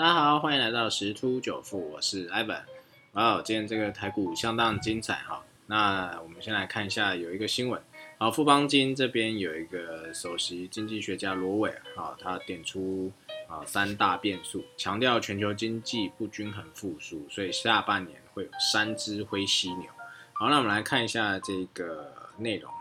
大家好，欢迎来到十突九富，我是 Ivan。哇哦，今天这个台股相当精彩哈。那我们先来看一下，有一个新闻，好，富邦金这边有一个首席经济学家罗伟啊，他点出啊三大变数，强调全球经济不均衡复苏，所以下半年会有三只灰犀牛。好，那我们来看一下这个内容。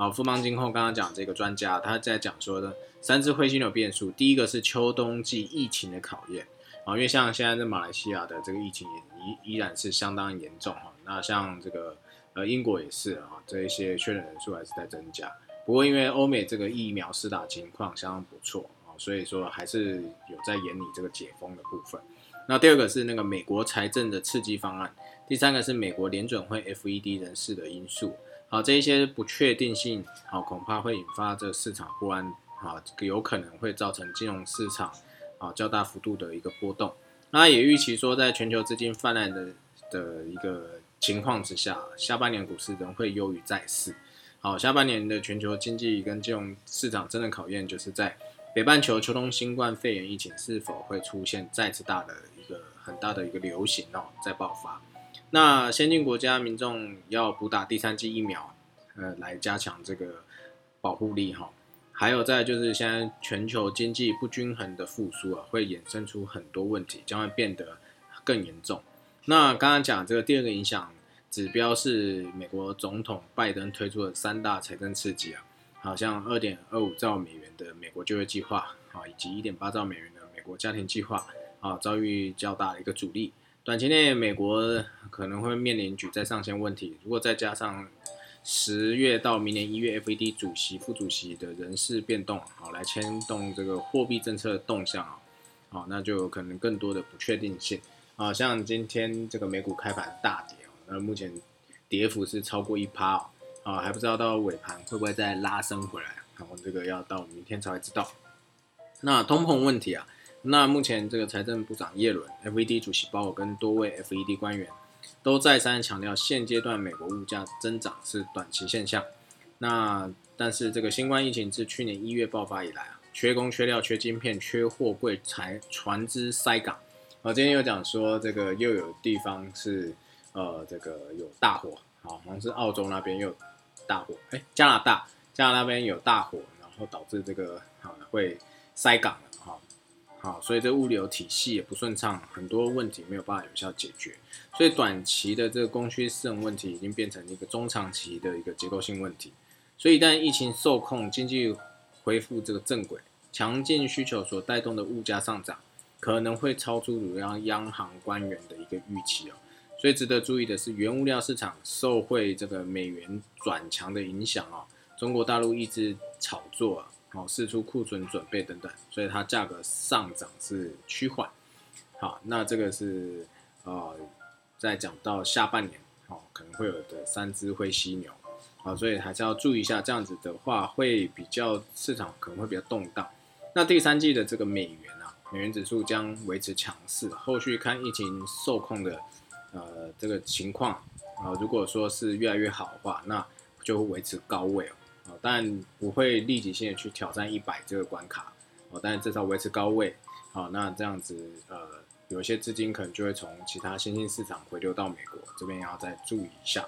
好，富邦金控刚刚讲这个专家他在讲说的。三只灰犀牛变数，第一个是秋冬季疫情的考验啊，因为像现在在马来西亚的这个疫情也依依然是相当严重哈。那像这个呃英国也是啊，这一些确诊人数还是在增加。不过因为欧美这个疫苗施打情况相当不错啊，所以说还是有在眼里这个解封的部分。那第二个是那个美国财政的刺激方案，第三个是美国联准会 FED 人士的因素。好，这一些不确定性好，恐怕会引发这市场不安。啊，有可能会造成金融市场啊较大幅度的一个波动。那也预期说，在全球资金泛滥的的一个情况之下，下半年股市仍会优于债市。好，下半年的全球经济跟金融市场真的考验，就是在北半球秋冬新冠肺炎疫情是否会出现再次大的一个很大的一个流行哦，在爆发。那先进国家民众要补打第三剂疫苗，呃，来加强这个保护力哈。还有再就是现在全球经济不均衡的复苏啊，会衍生出很多问题，将会变得更严重。那刚刚讲这个第二个影响指标是美国总统拜登推出的三大财政刺激啊，好像二点二五兆美元的美国就业计划啊，以及一点八兆美元的美国家庭计划啊，遭遇较大的一个阻力。短期内美国可能会面临举债上限问题，如果再加上。十月到明年一月，FED 主席、副主席的人事变动，好来牵动这个货币政策的动向啊，好，那就有可能更多的不确定性啊，像今天这个美股开盘大跌哦，那目前跌幅是超过一趴哦，啊，还不知道到尾盘会不会再拉升回来，好，这个要到明天才会知道。那通膨问题啊，那目前这个财政部长耶伦、FED 主席鲍尔跟多位 FED 官员。都再三强调，现阶段美国物价增长是短期现象。那但是这个新冠疫情自去年一月爆发以来啊，缺工、缺料、缺晶片、缺货柜、才船只塞港。我今天又讲说，这个又有地方是呃这个有大火，好像是澳洲那边又大火，哎，加拿大加拿大那边有大火，然后导致这个啊会塞港。啊，所以这物流体系也不顺畅，很多问题没有办法有效解决，所以短期的这个供需失衡问题已经变成一个中长期的一个结构性问题。所以一旦疫情受控，经济恢复这个正轨，强劲需求所带动的物价上涨，可能会超出主要央行官员的一个预期哦。所以值得注意的是，原物料市场受惠这个美元转强的影响哦，中国大陆一直炒作。好，释出库存准备等等，所以它价格上涨是趋缓。好，那这个是呃，在讲到下半年，好可能会有的三只灰犀牛。好，所以还是要注意一下，这样子的话会比较市场可能会比较动荡。那第三季的这个美元啊，美元指数将维持强势，后续看疫情受控的呃这个情况啊，如果说是越来越好的话，那就会维持高位哦。但不会立即性的去挑战一百这个关卡，哦，但是至少维持高位，好，那这样子，呃，有些资金可能就会从其他新兴市场回流到美国这边，要再注意一下，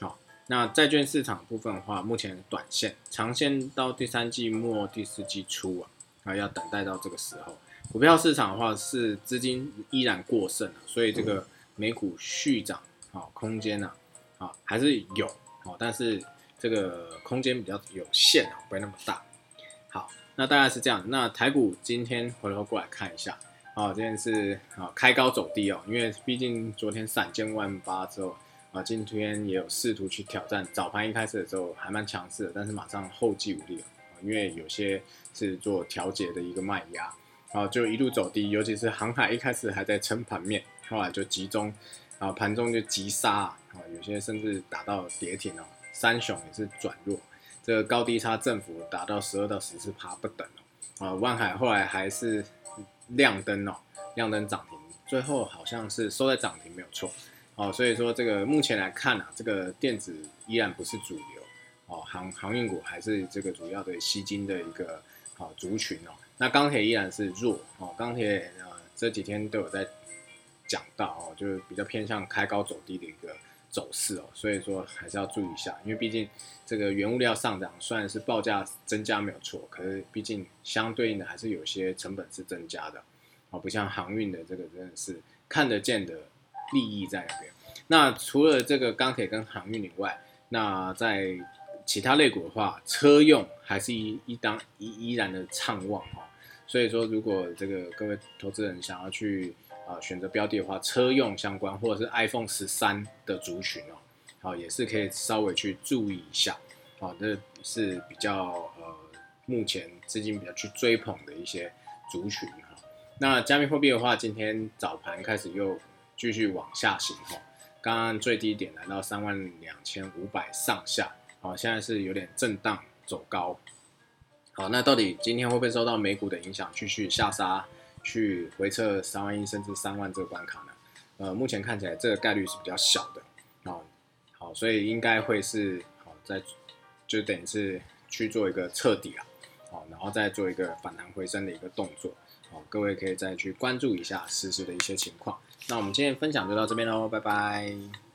好，那债券市场部分的话，目前短线、长线到第三季末、第四季初啊，啊，要等待到这个时候。股票市场的话是资金依然过剩啊，所以这个美股续涨，好，空间呢，啊，还是有，好，但是。这个空间比较有限啊，不会那么大。好，那大概是这样。那台股今天回头过来看一下，啊，今天是啊开高走低哦，因为毕竟昨天闪见万八之后，啊，今天也有试图去挑战。早盘一开始的时候还蛮强势的，但是马上后继无力了，因为有些是做调节的一个卖压，啊，就一路走低。尤其是航海一开始还在撑盘面，后来就集中，啊，盘中就急杀，啊，有些甚至打到跌停哦。三雄也是转弱，这个高低差振幅达到十二到十四趴不等哦。啊，万海后来还是亮灯哦，亮灯涨停，最后好像是收在涨停没有错。哦，所以说这个目前来看啊，这个电子依然不是主流哦，航航运股还是这个主要的吸金的一个好族群哦。那钢铁依然是弱哦，钢铁呃这几天都有在讲到哦，就是比较偏向开高走低的一个走势哦，所以说还是要注意一下，因为毕竟这个原物料上涨虽然是报价增加没有错，可是毕竟相对应的还是有些成本是增加的哦，不像航运的这个真的是看得见的利益在那边。那除了这个钢铁跟航运以外，那在其他类股的话，车用还是一一当依依然的畅旺哈。所以说，如果这个各位投资人想要去啊选择标的的话，车用相关或者是 iPhone 十三的族群哦，好也是可以稍微去注意一下，好，这是比较呃目前资金比较去追捧的一些族群哈。那加密货币的话，今天早盘开始又继续往下行哈，刚刚最低点来到三万两千五百上下，好，现在是有点震荡走高。好，那到底今天会不会受到美股的影响，继续下杀，去回撤三万一甚至三万这个关卡呢？呃，目前看起来这个概率是比较小的。哦，好，所以应该会是好在，就等于是去做一个彻底啊，好，然后再做一个反弹回升的一个动作。好，各位可以再去关注一下实时的一些情况。那我们今天分享就到这边喽，拜拜。